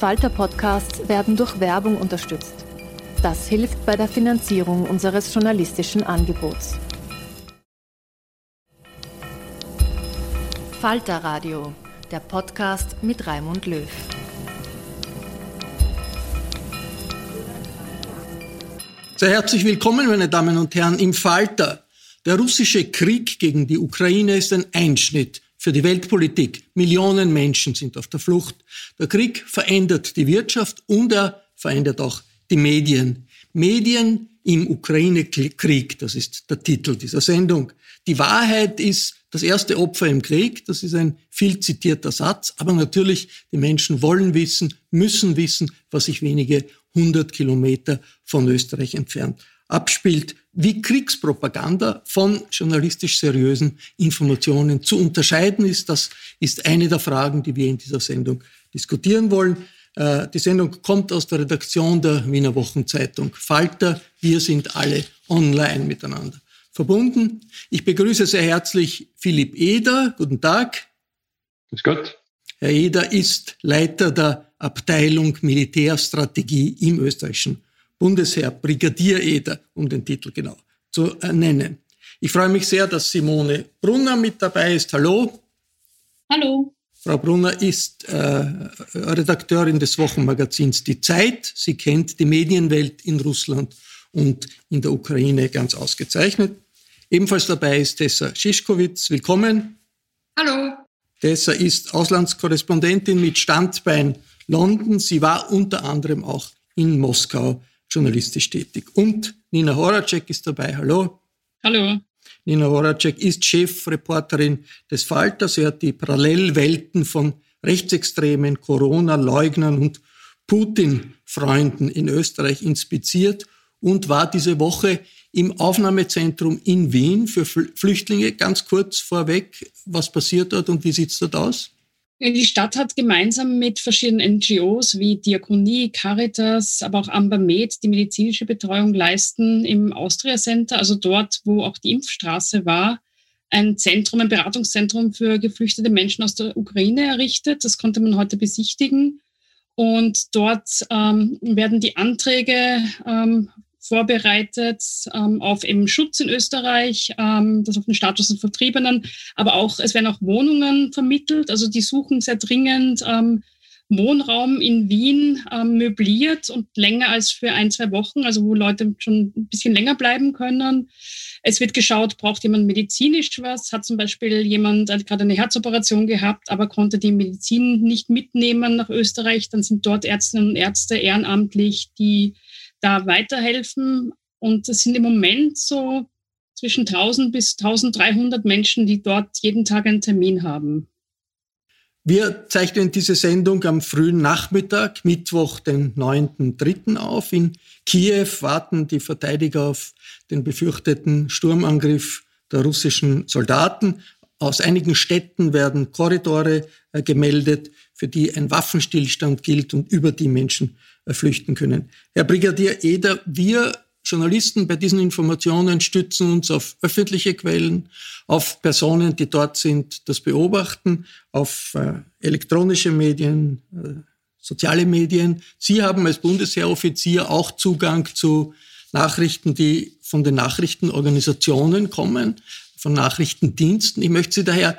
Falter-Podcasts werden durch Werbung unterstützt. Das hilft bei der Finanzierung unseres journalistischen Angebots. Falter Radio, der Podcast mit Raimund Löw. Sehr herzlich willkommen, meine Damen und Herren, im Falter. Der russische Krieg gegen die Ukraine ist ein Einschnitt für die Weltpolitik. Millionen Menschen sind auf der Flucht. Der Krieg verändert die Wirtschaft und er verändert auch die Medien. Medien im Ukraine-Krieg, das ist der Titel dieser Sendung. Die Wahrheit ist das erste Opfer im Krieg, das ist ein viel zitierter Satz, aber natürlich, die Menschen wollen wissen, müssen wissen, was sich wenige hundert Kilometer von Österreich entfernt abspielt, wie Kriegspropaganda von journalistisch seriösen Informationen zu unterscheiden ist. Das ist eine der Fragen, die wir in dieser Sendung diskutieren wollen. Äh, die Sendung kommt aus der Redaktion der Wiener Wochenzeitung Falter. Wir sind alle online miteinander verbunden. Ich begrüße sehr herzlich Philipp Eder. Guten Tag. Grüß Gott. Herr Eder ist Leiter der Abteilung Militärstrategie im österreichischen Bundesheer, Brigadier Eder, um den Titel genau zu nennen. Ich freue mich sehr, dass Simone Brunner mit dabei ist. Hallo. Hallo. Frau Brunner ist äh, Redakteurin des Wochenmagazins Die Zeit. Sie kennt die Medienwelt in Russland und in der Ukraine ganz ausgezeichnet. Ebenfalls dabei ist Tessa Schischkowitz. Willkommen. Hallo. Tessa ist Auslandskorrespondentin mit Standbein London. Sie war unter anderem auch in Moskau journalistisch tätig. Und Nina Horacek ist dabei. Hallo. Hallo. Nina Horacek ist Chefreporterin des Falter. Sie hat die Parallelwelten von Rechtsextremen, Corona-Leugnern und Putin-Freunden in Österreich inspiziert und war diese Woche im Aufnahmezentrum in Wien für Flüchtlinge. Ganz kurz vorweg, was passiert dort und wie sieht es dort aus? Die Stadt hat gemeinsam mit verschiedenen NGOs wie Diakonie, Caritas, aber auch Amber Med die medizinische Betreuung leisten im Austria Center, also dort, wo auch die Impfstraße war, ein Zentrum, ein Beratungszentrum für geflüchtete Menschen aus der Ukraine errichtet. Das konnte man heute besichtigen. Und dort ähm, werden die Anträge ähm, vorbereitet ähm, auf eben Schutz in Österreich, ähm, das auf den Status des Vertriebenen, aber auch es werden auch Wohnungen vermittelt. Also die suchen sehr dringend ähm, Wohnraum in Wien ähm, möbliert und länger als für ein, zwei Wochen, also wo Leute schon ein bisschen länger bleiben können. Es wird geschaut, braucht jemand medizinisch was? Hat zum Beispiel jemand hat gerade eine Herzoperation gehabt, aber konnte die Medizin nicht mitnehmen nach Österreich? Dann sind dort Ärztinnen und Ärzte ehrenamtlich, die da weiterhelfen. Und es sind im Moment so zwischen 1000 bis 1300 Menschen, die dort jeden Tag einen Termin haben. Wir zeichnen diese Sendung am frühen Nachmittag, Mittwoch, den 9.3. auf. In Kiew warten die Verteidiger auf den befürchteten Sturmangriff der russischen Soldaten. Aus einigen Städten werden Korridore äh, gemeldet, für die ein Waffenstillstand gilt und über die Menschen flüchten können. Herr Brigadier Eder, wir Journalisten bei diesen Informationen stützen uns auf öffentliche Quellen, auf Personen, die dort sind, das beobachten, auf äh, elektronische Medien, äh, soziale Medien. Sie haben als Bundesheeroffizier auch Zugang zu Nachrichten, die von den Nachrichtenorganisationen kommen. von Nachrichtendiensten. Ich möchte Sie daher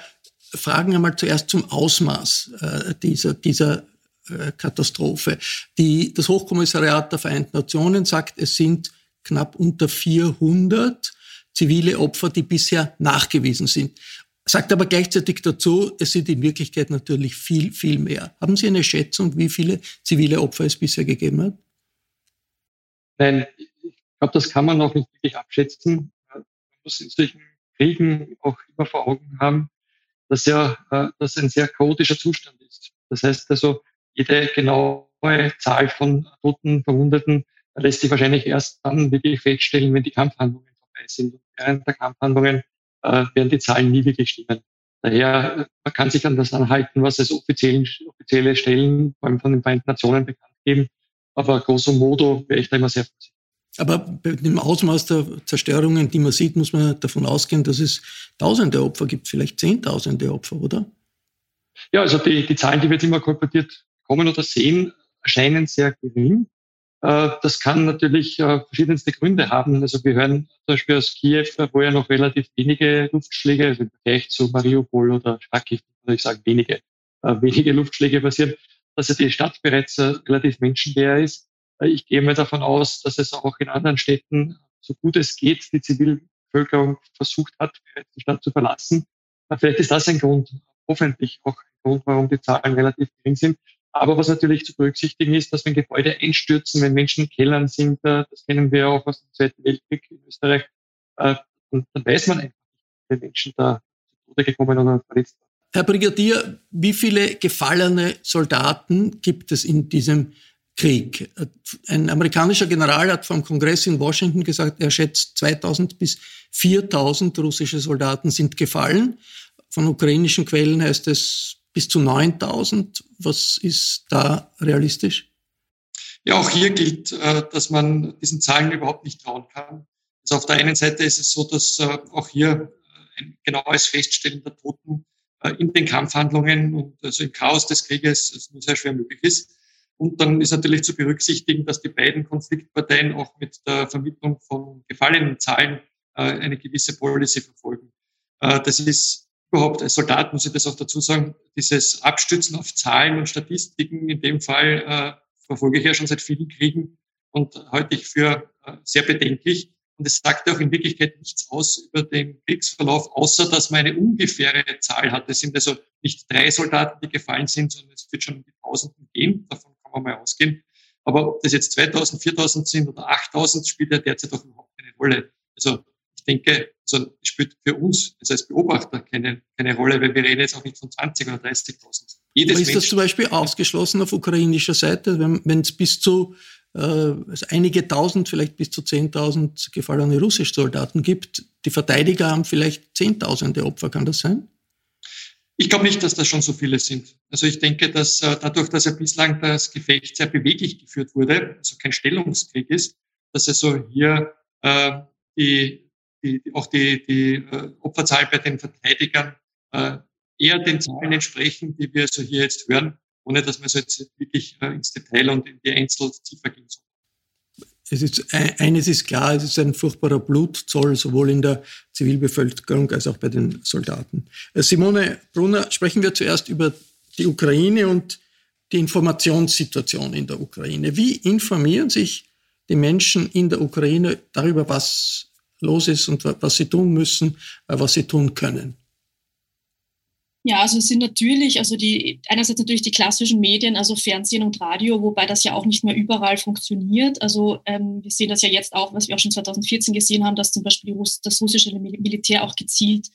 fragen einmal zuerst zum Ausmaß äh, dieser, dieser Katastrophe. Die, das Hochkommissariat der Vereinten Nationen sagt, es sind knapp unter 400 zivile Opfer, die bisher nachgewiesen sind. Sagt aber gleichzeitig dazu, es sind in Wirklichkeit natürlich viel, viel mehr. Haben Sie eine Schätzung, wie viele zivile Opfer es bisher gegeben hat? Nein, ich glaube, das kann man noch nicht wirklich abschätzen. Man muss in solchen Kriegen auch immer vor Augen haben, dass ja äh, das ein sehr chaotischer Zustand ist. Das heißt also, jede genaue Zahl von Toten, Verwundeten lässt sich wahrscheinlich erst dann wirklich feststellen, wenn die Kampfhandlungen vorbei sind. Und während der Kampfhandlungen äh, werden die Zahlen nie wirklich stimmen. Daher, man kann sich an das anhalten, was es offiziellen, offizielle Stellen, vor allem von den Vereinten Nationen bekannt geben. Aber grosso modo wäre ich da immer sehr vorsichtig. Aber bei dem Ausmaß der Zerstörungen, die man sieht, muss man davon ausgehen, dass es tausende Opfer gibt, vielleicht zehntausende Opfer, oder? Ja, also die, die Zahlen, die wir jetzt immer kolportiert kommen oder sehen, erscheinen sehr gering. Äh, das kann natürlich äh, verschiedenste Gründe haben. Also wir hören zum Beispiel aus Kiew, wo ja noch relativ wenige Luftschläge, also im Vergleich zu Mariupol oder Kharkiv, ich sagen, wenige, äh, wenige Luftschläge passieren, dass ja die Stadt bereits relativ menschenleer ist. Ich gehe mal davon aus, dass es auch in anderen Städten, so gut es geht, die Zivilbevölkerung versucht hat, die Stadt zu verlassen. Vielleicht ist das ein Grund, hoffentlich auch ein Grund, warum die Zahlen relativ gering sind. Aber was natürlich zu berücksichtigen ist, dass wenn Gebäude einstürzen, wenn Menschen in Kellern sind, äh, das kennen wir auch aus dem Zweiten Weltkrieg in Österreich, äh, und dann weiß man einfach wie Menschen da zu Tode gekommen oder verletzt waren. Herr Brigadier, wie viele gefallene Soldaten gibt es in diesem Krieg? Ein amerikanischer General hat vom Kongress in Washington gesagt, er schätzt 2000 bis 4000 russische Soldaten sind gefallen. Von ukrainischen Quellen heißt es bis zu 9000. Was ist da realistisch? Ja, auch hier gilt, äh, dass man diesen Zahlen überhaupt nicht trauen kann. Also auf der einen Seite ist es so, dass äh, auch hier äh, ein genaues Feststellen der Toten in den Kampfhandlungen und also im Chaos des Krieges nur sehr schwer möglich ist. Und dann ist natürlich zu berücksichtigen, dass die beiden Konfliktparteien auch mit der Vermittlung von gefallenen Zahlen eine gewisse Policy verfolgen. Das ist überhaupt als Soldat, muss ich das auch dazu sagen, dieses Abstützen auf Zahlen und Statistiken, in dem Fall äh, verfolge ich ja schon seit vielen Kriegen und halte ich für äh, sehr bedenklich. Und es sagt auch in Wirklichkeit nichts aus über den Kriegsverlauf, außer dass man eine ungefähre Zahl hat. Es sind also nicht drei Soldaten, die gefallen sind, sondern es wird schon um die Tausenden gehen. Davon kann man mal ausgehen. Aber ob das jetzt 2000, 4000 sind oder 8000, spielt ja derzeit auch überhaupt keine Rolle. Also ich denke, also spielt für uns also als Beobachter keine, keine Rolle, weil wir reden jetzt auch nicht von 20 oder 30.000. Jedes Aber ist das zum Beispiel ausgeschlossen auf ukrainischer Seite, wenn es bis zu äh, also einige tausend, vielleicht bis zu 10.000 gefallene russische Soldaten gibt? Die Verteidiger haben vielleicht Zehntausende Opfer, kann das sein? Ich glaube nicht, dass das schon so viele sind. Also ich denke, dass äh, dadurch, dass ja bislang das Gefecht sehr beweglich geführt wurde, also kein Stellungskrieg ist, dass also hier äh, die die, auch die, die äh, Opferzahl bei den Verteidigern äh, eher den Zahlen entsprechen, die wir so hier jetzt hören, ohne dass man so jetzt wirklich äh, ins Detail und in die Einzelziffer gehen soll. Es ist, eines ist klar, es ist ein furchtbarer Blutzoll, sowohl in der Zivilbevölkerung als auch bei den Soldaten. Simone Brunner, sprechen wir zuerst über die Ukraine und die Informationssituation in der Ukraine. Wie informieren sich die Menschen in der Ukraine darüber, was los ist und was sie tun müssen, äh, was sie tun können. Ja, also es sind natürlich, also die einerseits natürlich die klassischen Medien, also Fernsehen und Radio, wobei das ja auch nicht mehr überall funktioniert. Also ähm, wir sehen das ja jetzt auch, was wir auch schon 2014 gesehen haben, dass zum Beispiel das russische Militär auch gezielt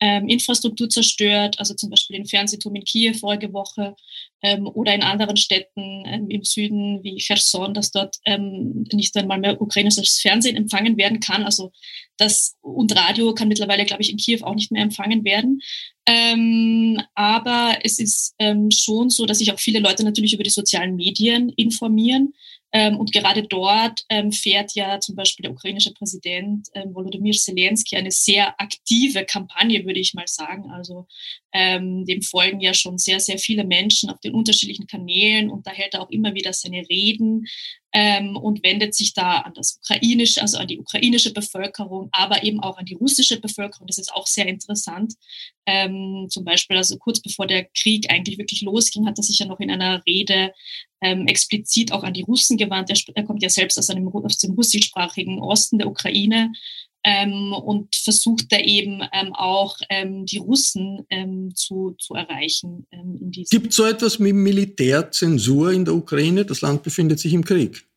ähm, Infrastruktur zerstört, also zum Beispiel den Fernsehturm in Kiew vorige Woche ähm, oder in anderen Städten ähm, im Süden wie Cherson, dass dort ähm, nicht einmal mehr ukrainisches Fernsehen empfangen werden kann. Also das und Radio kann mittlerweile, glaube ich, in Kiew auch nicht mehr empfangen werden. Ähm, aber es ist ähm, schon so, dass sich auch viele Leute natürlich über die sozialen Medien informieren. Ähm, und gerade dort ähm, fährt ja zum Beispiel der ukrainische Präsident ähm, Volodymyr Zelensky eine sehr aktive Kampagne, würde ich mal sagen. Also dem folgen ja schon sehr, sehr viele Menschen auf den unterschiedlichen Kanälen und da hält er auch immer wieder seine Reden. Ähm, und wendet sich da an das ukrainische, also an die ukrainische Bevölkerung, aber eben auch an die russische Bevölkerung. Das ist auch sehr interessant. Ähm, zum Beispiel, also kurz bevor der Krieg eigentlich wirklich losging, hat er sich ja noch in einer Rede ähm, explizit auch an die Russen gewandt. Er, er kommt ja selbst aus, einem, aus dem russischsprachigen Osten der Ukraine ähm, und versucht da eben ähm, auch ähm, die Russen ähm, zu, zu erreichen. Ähm, Gibt es so etwas wie Militärzensur in der Ukraine? Das Land befindet sich im Krieg.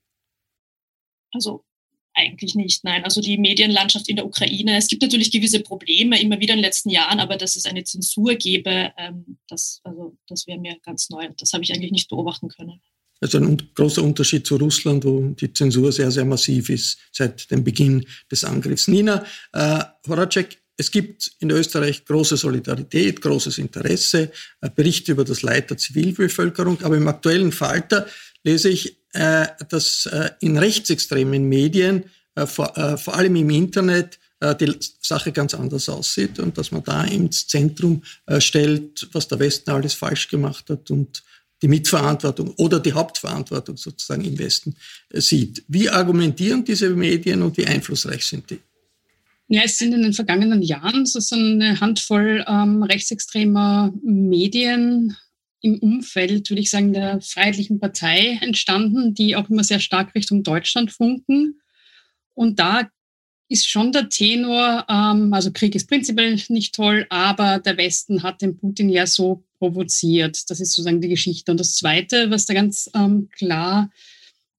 Also eigentlich nicht, nein. Also die Medienlandschaft in der Ukraine, es gibt natürlich gewisse Probleme immer wieder in den letzten Jahren, aber dass es eine Zensur gäbe, ähm, das, also, das wäre mir ganz neu. Das habe ich eigentlich nicht beobachten können. Also ein großer Unterschied zu Russland, wo die Zensur sehr, sehr massiv ist seit dem Beginn des Angriffs. Nina äh, Horacek, es gibt in Österreich große Solidarität, großes Interesse, äh, Berichte über das Leid der Zivilbevölkerung, aber im aktuellen Falter lese ich, äh, dass äh, in rechtsextremen Medien, äh, vor, äh, vor allem im Internet, äh, die Sache ganz anders aussieht und dass man da ins Zentrum stellt, was der Westen alles falsch gemacht hat und die Mitverantwortung oder die Hauptverantwortung sozusagen im Westen äh, sieht. Wie argumentieren diese Medien und wie einflussreich sind die? Ja, es sind in den vergangenen Jahren so eine Handvoll ähm, rechtsextremer Medien im Umfeld, würde ich sagen, der Freiheitlichen Partei entstanden, die auch immer sehr stark Richtung Deutschland funken. Und da ist schon der Tenor, ähm, also Krieg ist prinzipiell nicht toll, aber der Westen hat den Putin ja so provoziert. Das ist sozusagen die Geschichte. Und das Zweite, was da ganz ähm, klar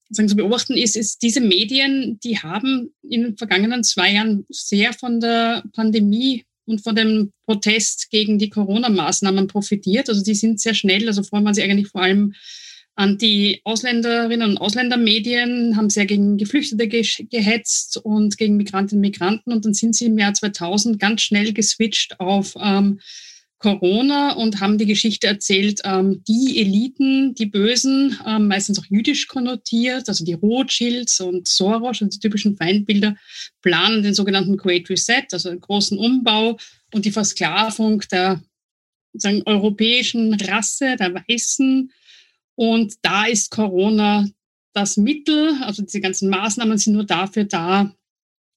sagen, zu beobachten ist, ist, diese Medien, die haben in den vergangenen zwei Jahren sehr von der Pandemie und von dem Protest gegen die Corona-Maßnahmen profitiert. Also die sind sehr schnell, also vorher waren sie eigentlich vor allem die Ausländerinnen und Ausländermedien, haben sehr gegen Geflüchtete gehetzt und gegen Migrantinnen und Migranten. Und dann sind sie im Jahr 2000 ganz schnell geswitcht auf ähm, Corona und haben die Geschichte erzählt, ähm, die Eliten, die Bösen, ähm, meistens auch jüdisch konnotiert, also die Rothschilds und Soros und die typischen Feindbilder, planen den sogenannten Great Reset, also einen großen Umbau und die Versklavung der sagen, europäischen Rasse, der Weißen und da ist Corona das Mittel, also diese ganzen Maßnahmen sind nur dafür da,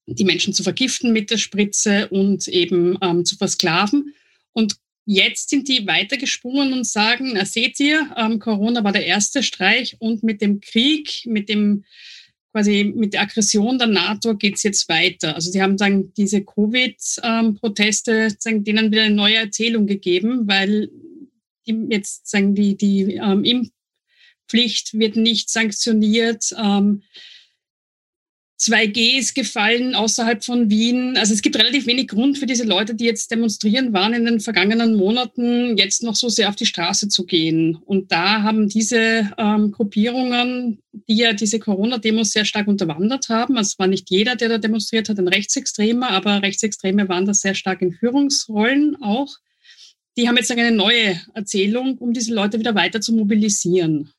die Menschen zu vergiften mit der Spritze und eben ähm, zu versklaven. Und jetzt sind die weitergesprungen und sagen, na seht ihr, ähm, Corona war der erste Streich und mit dem Krieg, mit dem quasi mit der Aggression der NATO geht es jetzt weiter. Also sie haben sagen, diese Covid-Proteste ähm, denen wieder eine neue Erzählung gegeben, weil jetzt sagen die, die ähm, Pflicht wird nicht sanktioniert. Ähm, 2G ist gefallen außerhalb von Wien. Also es gibt relativ wenig Grund für diese Leute, die jetzt demonstrieren waren in den vergangenen Monaten, jetzt noch so sehr auf die Straße zu gehen. Und da haben diese ähm, Gruppierungen, die ja diese Corona-Demos sehr stark unterwandert haben, also es war nicht jeder, der da demonstriert hat, ein Rechtsextremer, aber Rechtsextreme waren da sehr stark in Führungsrollen auch. Die haben jetzt eine neue Erzählung, um diese Leute wieder weiter zu mobilisieren.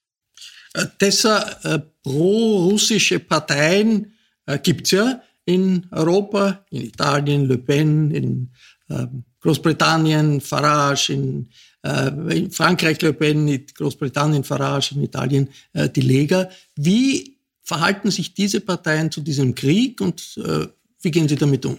Äh, Deshalb äh, pro-russische Parteien äh, gibt es ja in Europa, in Italien Le Pen, in äh, Großbritannien Farage, in, äh, in, Frankreich Le Pen, in Großbritannien Farage, in Italien äh, die Lega. Wie verhalten sich diese Parteien zu diesem Krieg und äh, wie gehen sie damit um?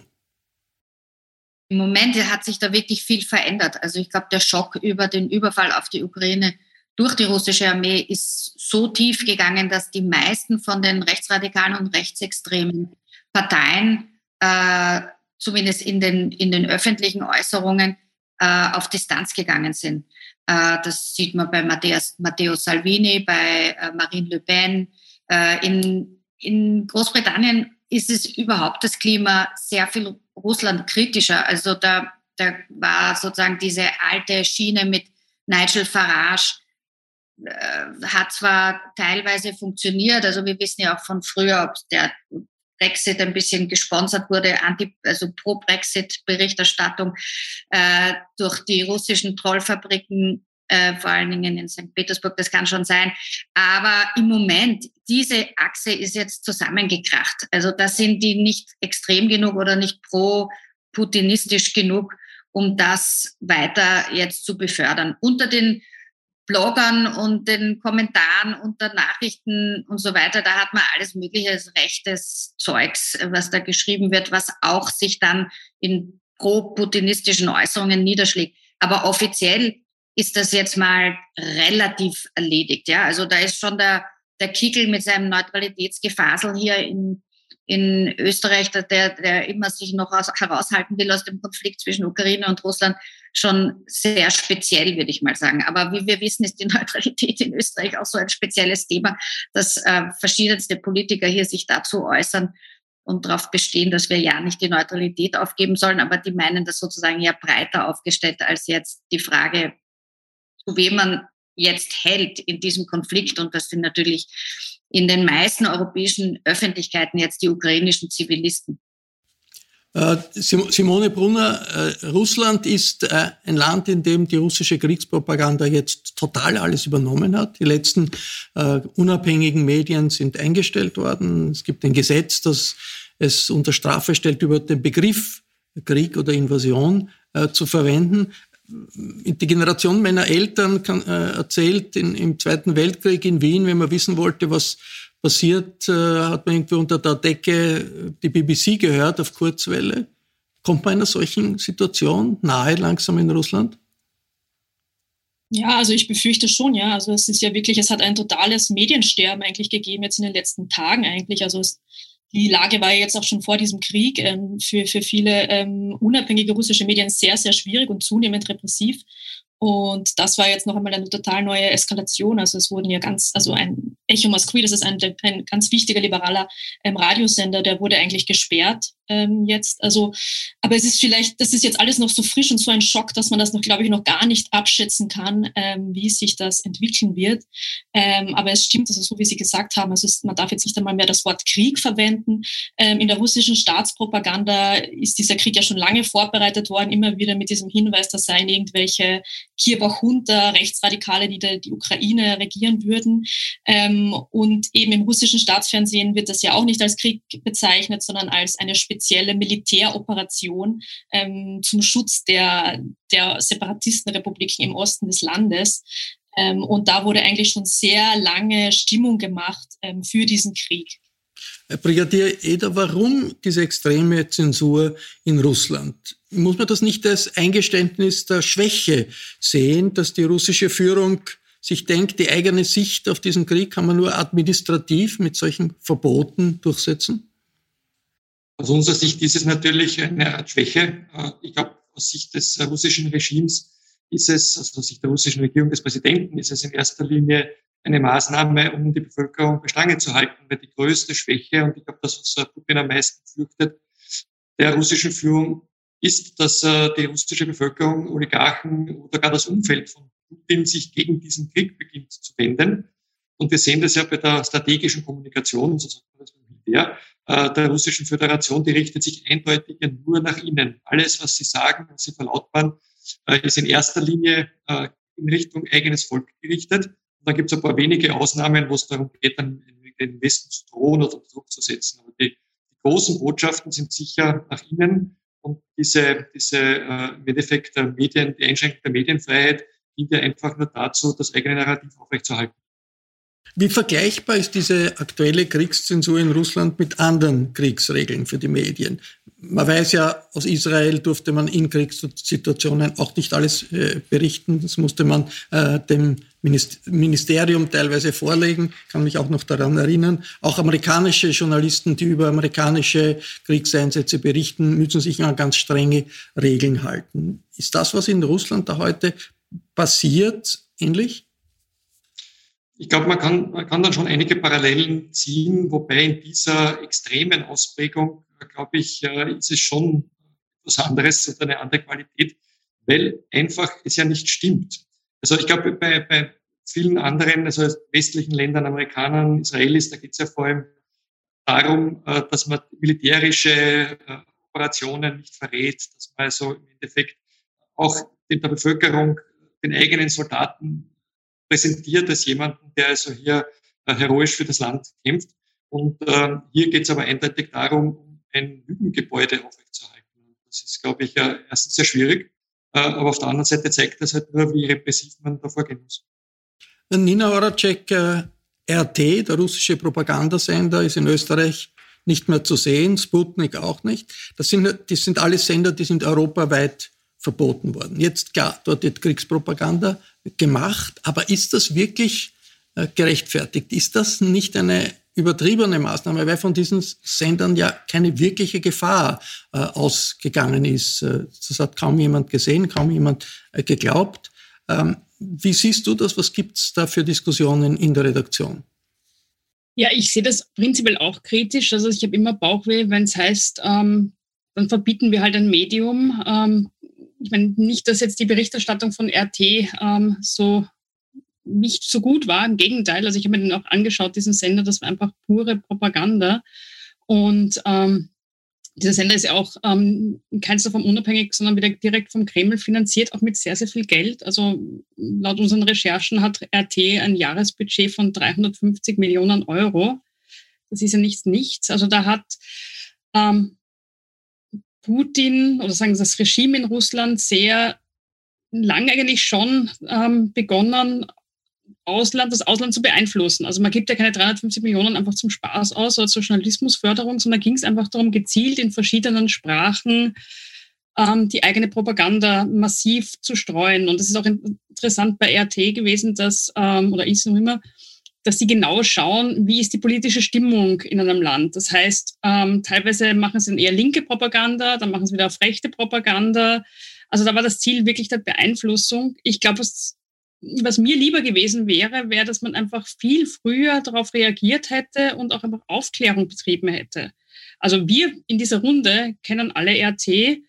Im Moment hat sich da wirklich viel verändert. Also ich glaube, der Schock über den Überfall auf die Ukraine durch die russische Armee ist so tief gegangen, dass die meisten von den rechtsradikalen und rechtsextremen Parteien, äh, zumindest in den, in den öffentlichen Äußerungen, äh, auf Distanz gegangen sind. Äh, das sieht man bei Matthäus, Matteo Salvini, bei äh, Marine Le Pen. Äh, in, in Großbritannien ist es überhaupt das Klima sehr viel Russland kritischer. Also da, da war sozusagen diese alte Schiene mit Nigel Farage, äh, hat zwar teilweise funktioniert, also wir wissen ja auch von früher, ob der Brexit ein bisschen gesponsert wurde, anti, also Pro-Brexit-Berichterstattung äh, durch die russischen Trollfabriken, äh, vor allen Dingen in St. Petersburg, das kann schon sein. Aber im Moment, diese Achse ist jetzt zusammengekracht. Also da sind die nicht extrem genug oder nicht pro-putinistisch genug, um das weiter jetzt zu befördern. Unter den Bloggern und den Kommentaren unter Nachrichten und so weiter, da hat man alles mögliche rechtes Zeugs, was da geschrieben wird, was auch sich dann in pro-putinistischen Äußerungen niederschlägt. Aber offiziell ist das jetzt mal relativ erledigt. Ja, also da ist schon der, der Kickel mit seinem Neutralitätsgefasel hier in, in Österreich, der, der immer sich noch aus, heraushalten will aus dem Konflikt zwischen Ukraine und Russland, schon sehr speziell, würde ich mal sagen. Aber wie wir wissen, ist die Neutralität in Österreich auch so ein spezielles Thema, dass äh, verschiedenste Politiker hier sich dazu äußern und darauf bestehen, dass wir ja nicht die Neutralität aufgeben sollen, aber die meinen das sozusagen ja breiter aufgestellt als jetzt die Frage, zu wem man jetzt hält in diesem Konflikt. Und das sind natürlich in den meisten europäischen Öffentlichkeiten jetzt die ukrainischen Zivilisten. Äh, Simone Brunner, äh, Russland ist äh, ein Land, in dem die russische Kriegspropaganda jetzt total alles übernommen hat. Die letzten unabhängigen Medien sind eingestellt worden. Es gibt ein Gesetz, das es unter Strafe stellt, über den Begriff Krieg oder Invasion zu verwenden. Die Generation meiner Eltern kann, erzählt, in, im Zweiten Weltkrieg in Wien, wenn man wissen wollte, was passiert, äh, hat man irgendwie unter der Decke die BBC gehört auf Kurzwelle. Kommt man einer solchen Situation nahe langsam in Russland? Ja, also ich befürchte schon, ja. Also es ist ja wirklich, es hat ein totales Mediensterben eigentlich gegeben jetzt in den letzten Tagen eigentlich. Also es, die Lage war ja jetzt auch schon vor diesem Krieg ähm, für, für viele ähm, unabhängige russische Medien sehr, sehr schwierig und zunehmend repressiv. Und das war jetzt noch einmal eine total neue Eskalation. Also es wurden ja ganz, also ein Echo Moskwi, das ist ein, ein ganz wichtiger liberaler ähm, Radiosender, der wurde eigentlich gesperrt ähm, jetzt. Also, aber es ist vielleicht, das ist jetzt alles noch so frisch und so ein Schock, dass man das noch, glaube ich, noch gar nicht abschätzen kann, ähm, wie sich das entwickeln wird. Ähm, aber es stimmt, also so wie Sie gesagt haben, also es, man darf jetzt nicht einmal mehr das Wort Krieg verwenden. Ähm, in der russischen Staatspropaganda ist dieser Krieg ja schon lange vorbereitet worden, immer wieder mit diesem Hinweis, da seien irgendwelche Kiewer Junta, Rechtsradikale, die die, die Ukraine regieren würden. Ähm, und eben im russischen Staatsfernsehen wird das ja auch nicht als Krieg bezeichnet, sondern als eine spezielle Militäroperation ähm, zum Schutz der, der Separatistenrepubliken im Osten des Landes. Ähm, und da wurde eigentlich schon sehr lange Stimmung gemacht ähm, für diesen Krieg. Herr Brigadier Eder, warum diese extreme Zensur in Russland? Muss man das nicht als Eingeständnis der Schwäche sehen, dass die russische Führung sich denkt, die eigene Sicht auf diesen Krieg kann man nur administrativ mit solchen Verboten durchsetzen? Aus unserer Sicht ist es natürlich eine Art Schwäche. Äh, ich glaube, aus Sicht des russischen Regimes ist es, also aus Sicht der russischen Regierung des Präsidenten, ist es in erster Linie eine Maßnahme, um die Bevölkerung bei Stange zu halten. Weil die größte Schwäche, und ich glaube, das, was Putin am meisten fürchtet, der russischen Führung, ist, dass äh, die russische Bevölkerung, Oligarchen oder gar das Umfeld von Putin sich gegen diesen Krieg beginnt zu wenden. Und wir sehen das ja bei der strategischen Kommunikation, so das Militär, äh, der russischen Föderation, die richtet sich eindeutig nur nach innen. Alles, was sie sagen, was sie verlautbaren, äh, ist in erster Linie in Richtung eigenes Volk gerichtet. Dann gibt es ein paar wenige Ausnahmen, wo es darum geht, dann den Westen zu drohen oder Druck zu setzen. Aber die, die großen Botschaften sind sicher nach innen. Und diese, diese äh, im Endeffekt der Medien, die Einschränkung der Medienfreiheit dient ja einfach nur dazu, das eigene Narrativ aufrechtzuerhalten. Wie vergleichbar ist diese aktuelle Kriegszensur in Russland mit anderen Kriegsregeln für die Medien? Man weiß ja, aus Israel durfte man in Kriegssituationen auch nicht alles äh, berichten. Das musste man äh, dem Ministerium teilweise vorlegen. Kann mich auch noch daran erinnern. Auch amerikanische Journalisten, die über amerikanische Kriegseinsätze berichten, müssen sich an ganz strenge Regeln halten. Ist das, was in Russland da heute passiert, ähnlich? Ich glaube, man kann, man kann dann schon einige Parallelen ziehen, wobei in dieser extremen Ausprägung, glaube ich, äh, ist es schon was anderes und eine andere Qualität, weil einfach es ja nicht stimmt. Also ich glaube, bei, bei vielen anderen, also westlichen Ländern, Amerikanern, Israelis, da geht es ja vor allem darum, äh, dass man militärische äh, Operationen nicht verrät, dass man also im Endeffekt auch der Bevölkerung, den eigenen Soldaten präsentiert als jemanden, der also hier äh, heroisch für das Land kämpft. Und äh, hier geht es aber eindeutig darum, ein Lügengebäude aufrechtzuerhalten. Das ist, glaube ich, erstens sehr schwierig, aber auf der anderen Seite zeigt das halt nur, wie repressiv man da vorgehen muss. Nina Horacek, äh, RT, der russische Propagandasender, ist in Österreich nicht mehr zu sehen, Sputnik auch nicht. Das sind, das sind alles Sender, die sind europaweit verboten worden. Jetzt klar, dort wird Kriegspropaganda gemacht, aber ist das wirklich äh, gerechtfertigt? Ist das nicht eine übertriebene Maßnahme, weil von diesen Sendern ja keine wirkliche Gefahr äh, ausgegangen ist? Äh, das hat kaum jemand gesehen, kaum jemand äh, geglaubt. Ähm, wie siehst du das? Was gibt es da für Diskussionen in der Redaktion? Ja, ich sehe das prinzipiell auch kritisch. Also ich habe immer Bauchweh, wenn es heißt, ähm, dann verbieten wir halt ein Medium. Ähm, ich meine nicht, dass jetzt die Berichterstattung von RT ähm, so nicht so gut war. Im Gegenteil, also ich habe mir den auch angeschaut, diesen Sender, das war einfach pure Propaganda. Und ähm, dieser Sender ist ja auch ähm, in keinster Form unabhängig, sondern wieder direkt vom Kreml finanziert, auch mit sehr, sehr viel Geld. Also laut unseren Recherchen hat RT ein Jahresbudget von 350 Millionen Euro. Das ist ja nichts, nichts. Also da hat ähm, Putin oder sagen Sie das Regime in Russland sehr lange eigentlich schon ähm, begonnen, Ausland, das Ausland zu beeinflussen. Also man gibt ja keine 350 Millionen einfach zum Spaß aus oder zur Journalismusförderung, sondern ging es einfach darum, gezielt in verschiedenen Sprachen ähm, die eigene Propaganda massiv zu streuen. Und es ist auch interessant bei RT gewesen, dass, ähm, oder ist noch immer, dass sie genau schauen, wie ist die politische Stimmung in einem Land. Das heißt, ähm, teilweise machen sie dann eher linke Propaganda, dann machen sie wieder auf rechte Propaganda. Also da war das Ziel wirklich der Beeinflussung. Ich glaube, was, was mir lieber gewesen wäre, wäre, dass man einfach viel früher darauf reagiert hätte und auch einfach Aufklärung betrieben hätte. Also wir in dieser Runde kennen alle RT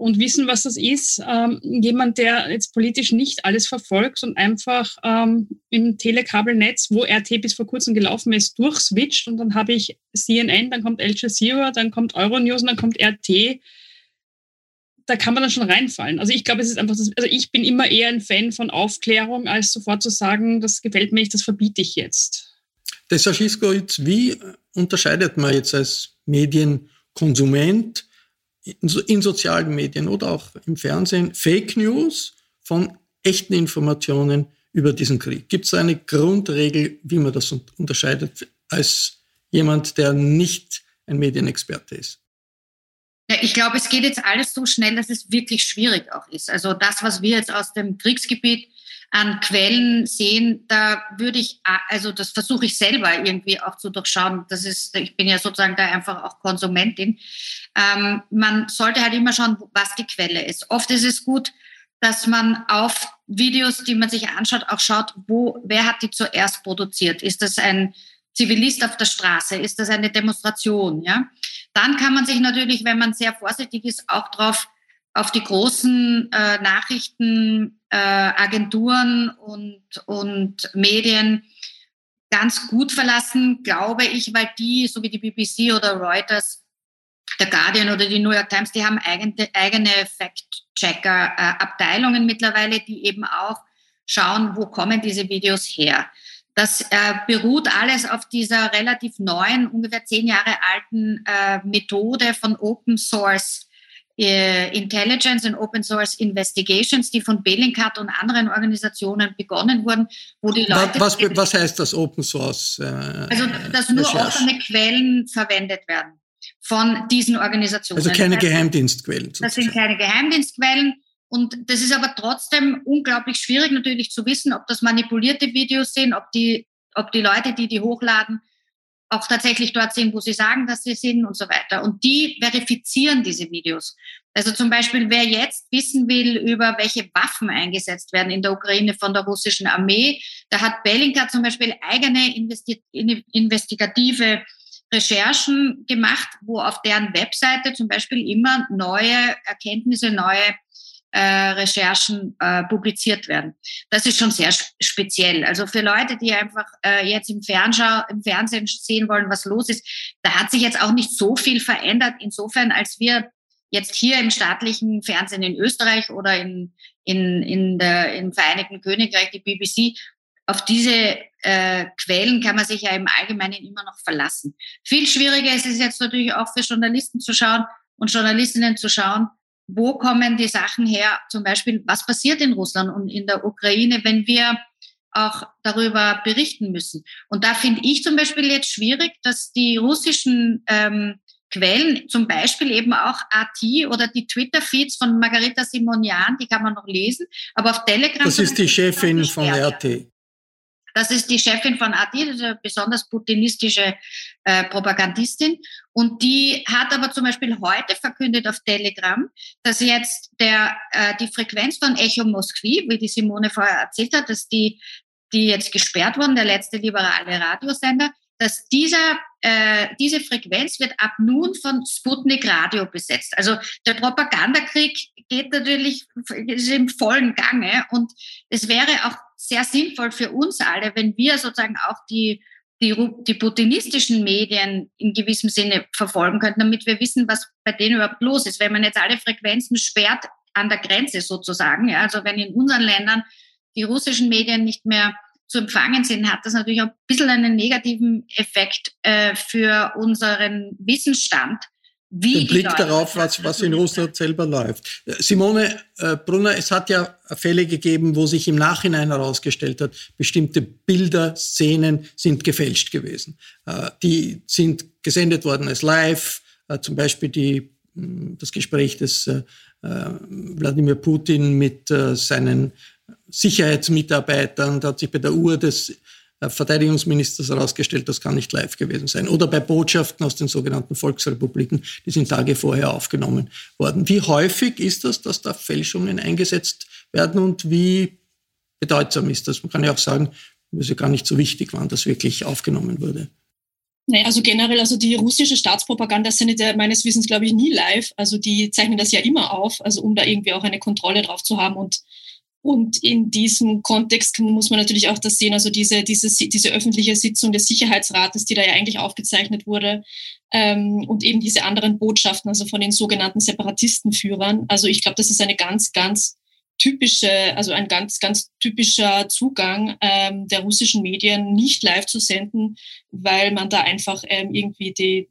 und wissen, was das ist. Ähm, jemand, der jetzt politisch nicht alles verfolgt und einfach ähm, im Telekabelnetz, wo RT bis vor kurzem gelaufen ist, durchswitcht und dann habe ich CNN, dann kommt Al Jazeera, dann kommt Euronews und dann kommt RT. Da kann man dann schon reinfallen. Also ich glaube, es ist einfach, das, also ich bin immer eher ein Fan von Aufklärung, als sofort zu sagen, das gefällt mir nicht, das verbiete ich jetzt. Deshalb, wie unterscheidet man jetzt als Medienkonsument in sozialen Medien oder auch im Fernsehen Fake News von echten Informationen über diesen Krieg? Gibt es eine Grundregel, wie man das unterscheidet als jemand, der nicht ein Medienexperte ist? Ja, ich glaube, es geht jetzt alles so schnell, dass es wirklich schwierig auch ist. Also das, was wir jetzt aus dem Kriegsgebiet an Quellen sehen, da würde ich, also das versuche ich selber irgendwie auch zu durchschauen. Das ist, ich bin ja sozusagen da einfach auch Konsumentin. Ähm, man sollte halt immer schauen, was die Quelle ist. Oft ist es gut, dass man auf Videos, die man sich anschaut, auch schaut, wo, wer hat die zuerst produziert? Ist das ein Zivilist auf der Straße? Ist das eine Demonstration? Ja? Dann kann man sich natürlich, wenn man sehr vorsichtig ist, auch drauf auf die großen äh, Nachrichtenagenturen äh, und, und Medien ganz gut verlassen, glaube ich, weil die, so wie die BBC oder Reuters, der Guardian oder die New York Times, die haben eigene, eigene Fact-Checker-Abteilungen mittlerweile, die eben auch schauen, wo kommen diese Videos her. Das äh, beruht alles auf dieser relativ neuen, ungefähr zehn Jahre alten äh, Methode von Open Source äh, Intelligence and Open Source Investigations, die von Bellingcat und anderen Organisationen begonnen wurden, wo die Leute. Was, was heißt das Open Source? Äh, also, dass nur Recherche. offene Quellen verwendet werden von diesen Organisationen. Also keine Geheimdienstquellen. Das sind keine Geheimdienstquellen. Und das ist aber trotzdem unglaublich schwierig natürlich zu wissen, ob das manipulierte Videos sind, ob die, ob die Leute, die die hochladen, auch tatsächlich dort sind, wo sie sagen, dass sie sind und so weiter. Und die verifizieren diese Videos. Also zum Beispiel, wer jetzt wissen will, über welche Waffen eingesetzt werden in der Ukraine von der russischen Armee, da hat Belinka zum Beispiel eigene investi investigative Recherchen gemacht, wo auf deren Webseite zum Beispiel immer neue Erkenntnisse, neue äh, Recherchen äh, publiziert werden. Das ist schon sehr speziell. Also für Leute, die einfach äh, jetzt im, Fernschau, im Fernsehen sehen wollen, was los ist, da hat sich jetzt auch nicht so viel verändert. Insofern, als wir jetzt hier im staatlichen Fernsehen in Österreich oder in, in, in der, im Vereinigten Königreich, die BBC, auf diese äh, Quellen kann man sich ja im Allgemeinen immer noch verlassen. Viel schwieriger ist es jetzt natürlich auch für Journalisten zu schauen und Journalistinnen zu schauen, wo kommen die Sachen her? Zum Beispiel, was passiert in Russland und in der Ukraine, wenn wir auch darüber berichten müssen. Und da finde ich zum Beispiel jetzt schwierig, dass die russischen ähm, Quellen, zum Beispiel eben auch AT oder die Twitter-Feeds von Margarita Simonian, die kann man noch lesen, aber auf Telegram. Das ist die Chefin von RT. Das ist die Chefin von ist eine besonders putinistische äh, Propagandistin. Und die hat aber zum Beispiel heute verkündet auf Telegram, dass jetzt der, äh, die Frequenz von Echo Moskwi, wie die Simone vorher erzählt hat, dass die, die jetzt gesperrt wurden, der letzte liberale Radiosender, dass dieser, äh, diese Frequenz wird ab nun von Sputnik Radio besetzt. Also der Propagandakrieg geht natürlich ist im vollen Gange und es wäre auch sehr sinnvoll für uns alle, wenn wir sozusagen auch die, die, die putinistischen Medien in gewissem Sinne verfolgen könnten, damit wir wissen, was bei denen überhaupt los ist. Wenn man jetzt alle Frequenzen sperrt an der Grenze sozusagen, ja, also wenn in unseren Ländern die russischen Medien nicht mehr zu empfangen sind, hat das natürlich auch ein bisschen einen negativen Effekt äh, für unseren Wissensstand. Wie Den Blick darauf, was, was in Russland selber läuft. Simone äh, Brunner, es hat ja Fälle gegeben, wo sich im Nachhinein herausgestellt hat, bestimmte Bilder, Szenen sind gefälscht gewesen. Äh, die sind gesendet worden als live, äh, zum Beispiel die, das Gespräch des äh, äh, Wladimir Putin mit äh, seinen Sicherheitsmitarbeitern. Da hat sich bei der Uhr des äh, Verteidigungsministers herausgestellt, das kann nicht live gewesen sein. Oder bei Botschaften aus den sogenannten Volksrepubliken, die sind Tage vorher aufgenommen worden. Wie häufig ist das, dass da Fälschungen eingesetzt werden und wie bedeutsam ist das? Man kann ja auch sagen, ist ja gar nicht so wichtig, wann das wirklich aufgenommen wurde. Nee, also generell, also die russische Staatspropaganda sendet ja meines Wissens, glaube ich, nie live. Also die zeichnen das ja immer auf, also um da irgendwie auch eine Kontrolle drauf zu haben und und in diesem Kontext muss man natürlich auch das sehen, also diese, diese, diese öffentliche Sitzung des Sicherheitsrates, die da ja eigentlich aufgezeichnet wurde, ähm, und eben diese anderen Botschaften, also von den sogenannten Separatistenführern. Also ich glaube, das ist eine ganz, ganz typische, also ein ganz, ganz typischer Zugang ähm, der russischen Medien, nicht live zu senden, weil man da einfach ähm, irgendwie die,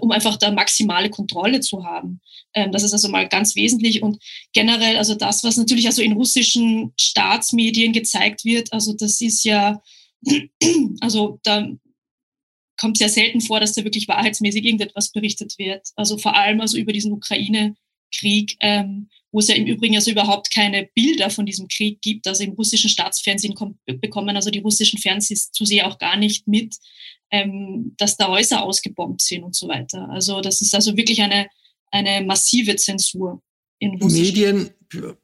um einfach da maximale Kontrolle zu haben. Ähm, das ist also mal ganz wesentlich und generell, also das, was natürlich also in russischen Staatsmedien gezeigt wird, also das ist ja, also da kommt sehr selten vor, dass da wirklich wahrheitsmäßig irgendetwas berichtet wird. Also vor allem also über diesen Ukraine-Krieg, ähm, wo es ja im Übrigen also überhaupt keine Bilder von diesem Krieg gibt. Also im russischen Staatsfernsehen bekommen also die russischen Fernsehzuseher auch gar nicht mit, ähm, dass da Häuser ausgebombt sind und so weiter. Also das ist also wirklich eine, eine massive Zensur. In Medien,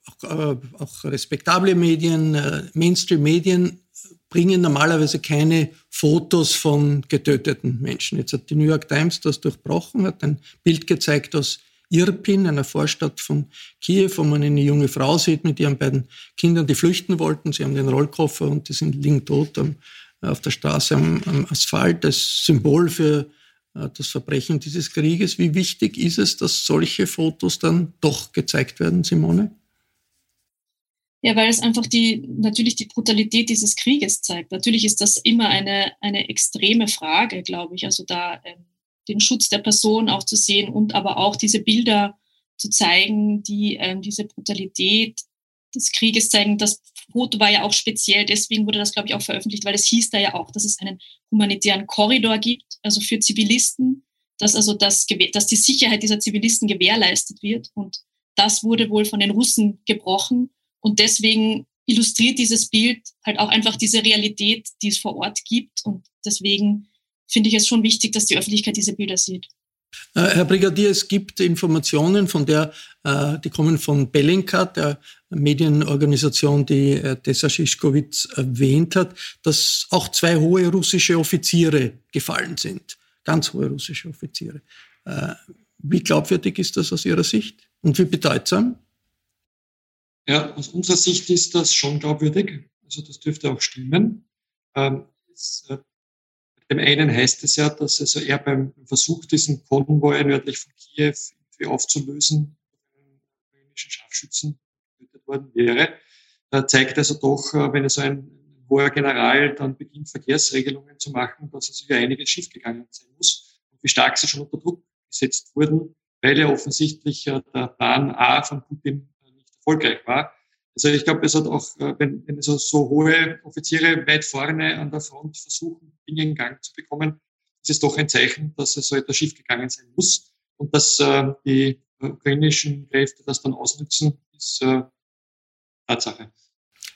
auch, äh, auch respektable Medien, äh, Mainstream-Medien bringen normalerweise keine Fotos von getöteten Menschen. Jetzt hat die New York Times das durchbrochen, hat ein Bild gezeigt aus Irpin, einer Vorstadt von Kiew, wo man eine junge Frau sieht mit ihren beiden Kindern, die flüchten wollten. Sie haben den Rollkoffer und die sind liegen tot am, auf der Straße am, am Asphalt als Symbol für äh, das Verbrechen dieses Krieges. Wie wichtig ist es, dass solche Fotos dann doch gezeigt werden, Simone? Ja, weil es einfach die, natürlich die Brutalität dieses Krieges zeigt. Natürlich ist das immer eine, eine extreme Frage, glaube ich. Also da ähm, den Schutz der Person auch zu sehen und aber auch diese Bilder zu zeigen, die ähm, diese Brutalität des Krieges zeigen. Das Foto war ja auch speziell, deswegen wurde das, glaube ich, auch veröffentlicht, weil es hieß da ja auch, dass es einen humanitären Korridor gibt, also für Zivilisten, dass also das, dass die Sicherheit dieser Zivilisten gewährleistet wird. Und das wurde wohl von den Russen gebrochen. Und deswegen illustriert dieses Bild halt auch einfach diese Realität, die es vor Ort gibt. Und deswegen finde ich es schon wichtig, dass die Öffentlichkeit diese Bilder sieht. Äh, Herr Brigadier, es gibt Informationen, von der, äh, die kommen von Bellingcat, der Medienorganisation, die äh, Tessa Schischkowitz erwähnt hat, dass auch zwei hohe russische Offiziere gefallen sind. Ganz hohe russische Offiziere. Wie glaubwürdig ist das aus Ihrer Sicht und wie bedeutsam? Ja, aus unserer Sicht ist das schon glaubwürdig. Also das dürfte auch stimmen. Ähm, es, dem einen heißt es ja, dass also er beim Versuch, diesen Konvoi nördlich von Kiew aufzulösen, ukrainischen Scharfschützen getötet worden wäre. Da zeigt also doch, äh, wenn so ein hoher General dann beginnt, Verkehrsregelungen zu machen, dass also hier einiges schiefgegangen sein muss und wie stark sie schon unter Druck gesetzt wurden, weil ja offensichtlich äh, der Plan A von Putin nicht erfolgreich war. Also ich glaube, es hat auch, äh, wenn, wenn so, so hohe Offiziere weit vorne an der Front versuchen, Dinge in Gang zu bekommen, ist es doch ein Zeichen, dass es so etwas schiefgegangen sein muss und dass äh, die ukrainischen Kräfte das dann ausnutzen, ist äh, Tatsache.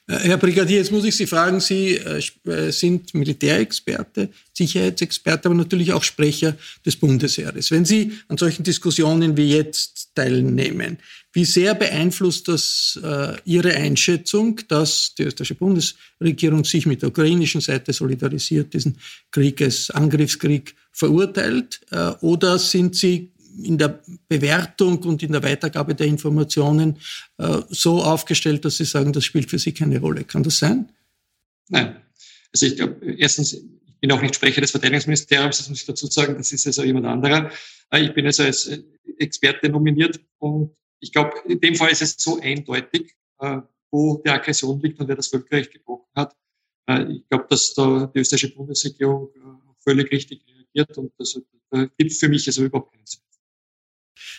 Äh, Herr Brigadier, jetzt muss ich Sie fragen, Sie äh, äh, sind Militärexperte, Sicherheitsexperte, aber natürlich auch Sprecher des Bundesheeres. Wenn Sie an solchen Diskussionen wie jetzt teilnehmen, wie sehr beeinflusst das Ihre Einschätzung, dass die österreichische Bundesregierung sich mit der ukrainischen Seite solidarisiert, diesen Krieg als Angriffskrieg verurteilt? Oder sind Sie in der Bewertung und in der Weitergabe der Informationen äh, so aufgestellt, dass Sie sagen, das spielt für Sie keine Rolle. Kann das sein? Nein. Also ich glaube, erstens, ich bin auch nicht Sprecher des Verteidigungsministeriums, das muss ich dazu sagen, das ist also jemand anderer. Äh, ich bin also als äh, Experte nominiert und ich glaube, in dem Fall ist es so eindeutig, äh, wo die Aggression liegt und wer das Völkerrecht gebrochen hat. Ich glaube, dass da die österreichische Bundesregierung völlig richtig reagiert und das gibt für mich also überhaupt keinen Sinn.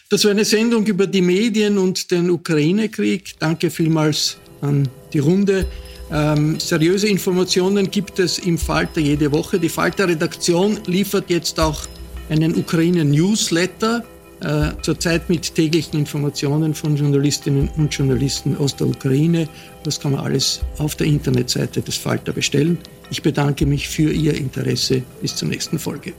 Das war eine Sendung über die Medien und den Ukraine-Krieg. Danke vielmals an die Runde. Ähm, seriöse Informationen gibt es im Falter jede Woche. Die Falter-Redaktion liefert jetzt auch einen Ukraine-Newsletter, äh, zurzeit mit täglichen Informationen von Journalistinnen und Journalisten aus der Ukraine. Das kann man alles auf der Internetseite des Falter bestellen. Ich bedanke mich für Ihr Interesse. Bis zur nächsten Folge.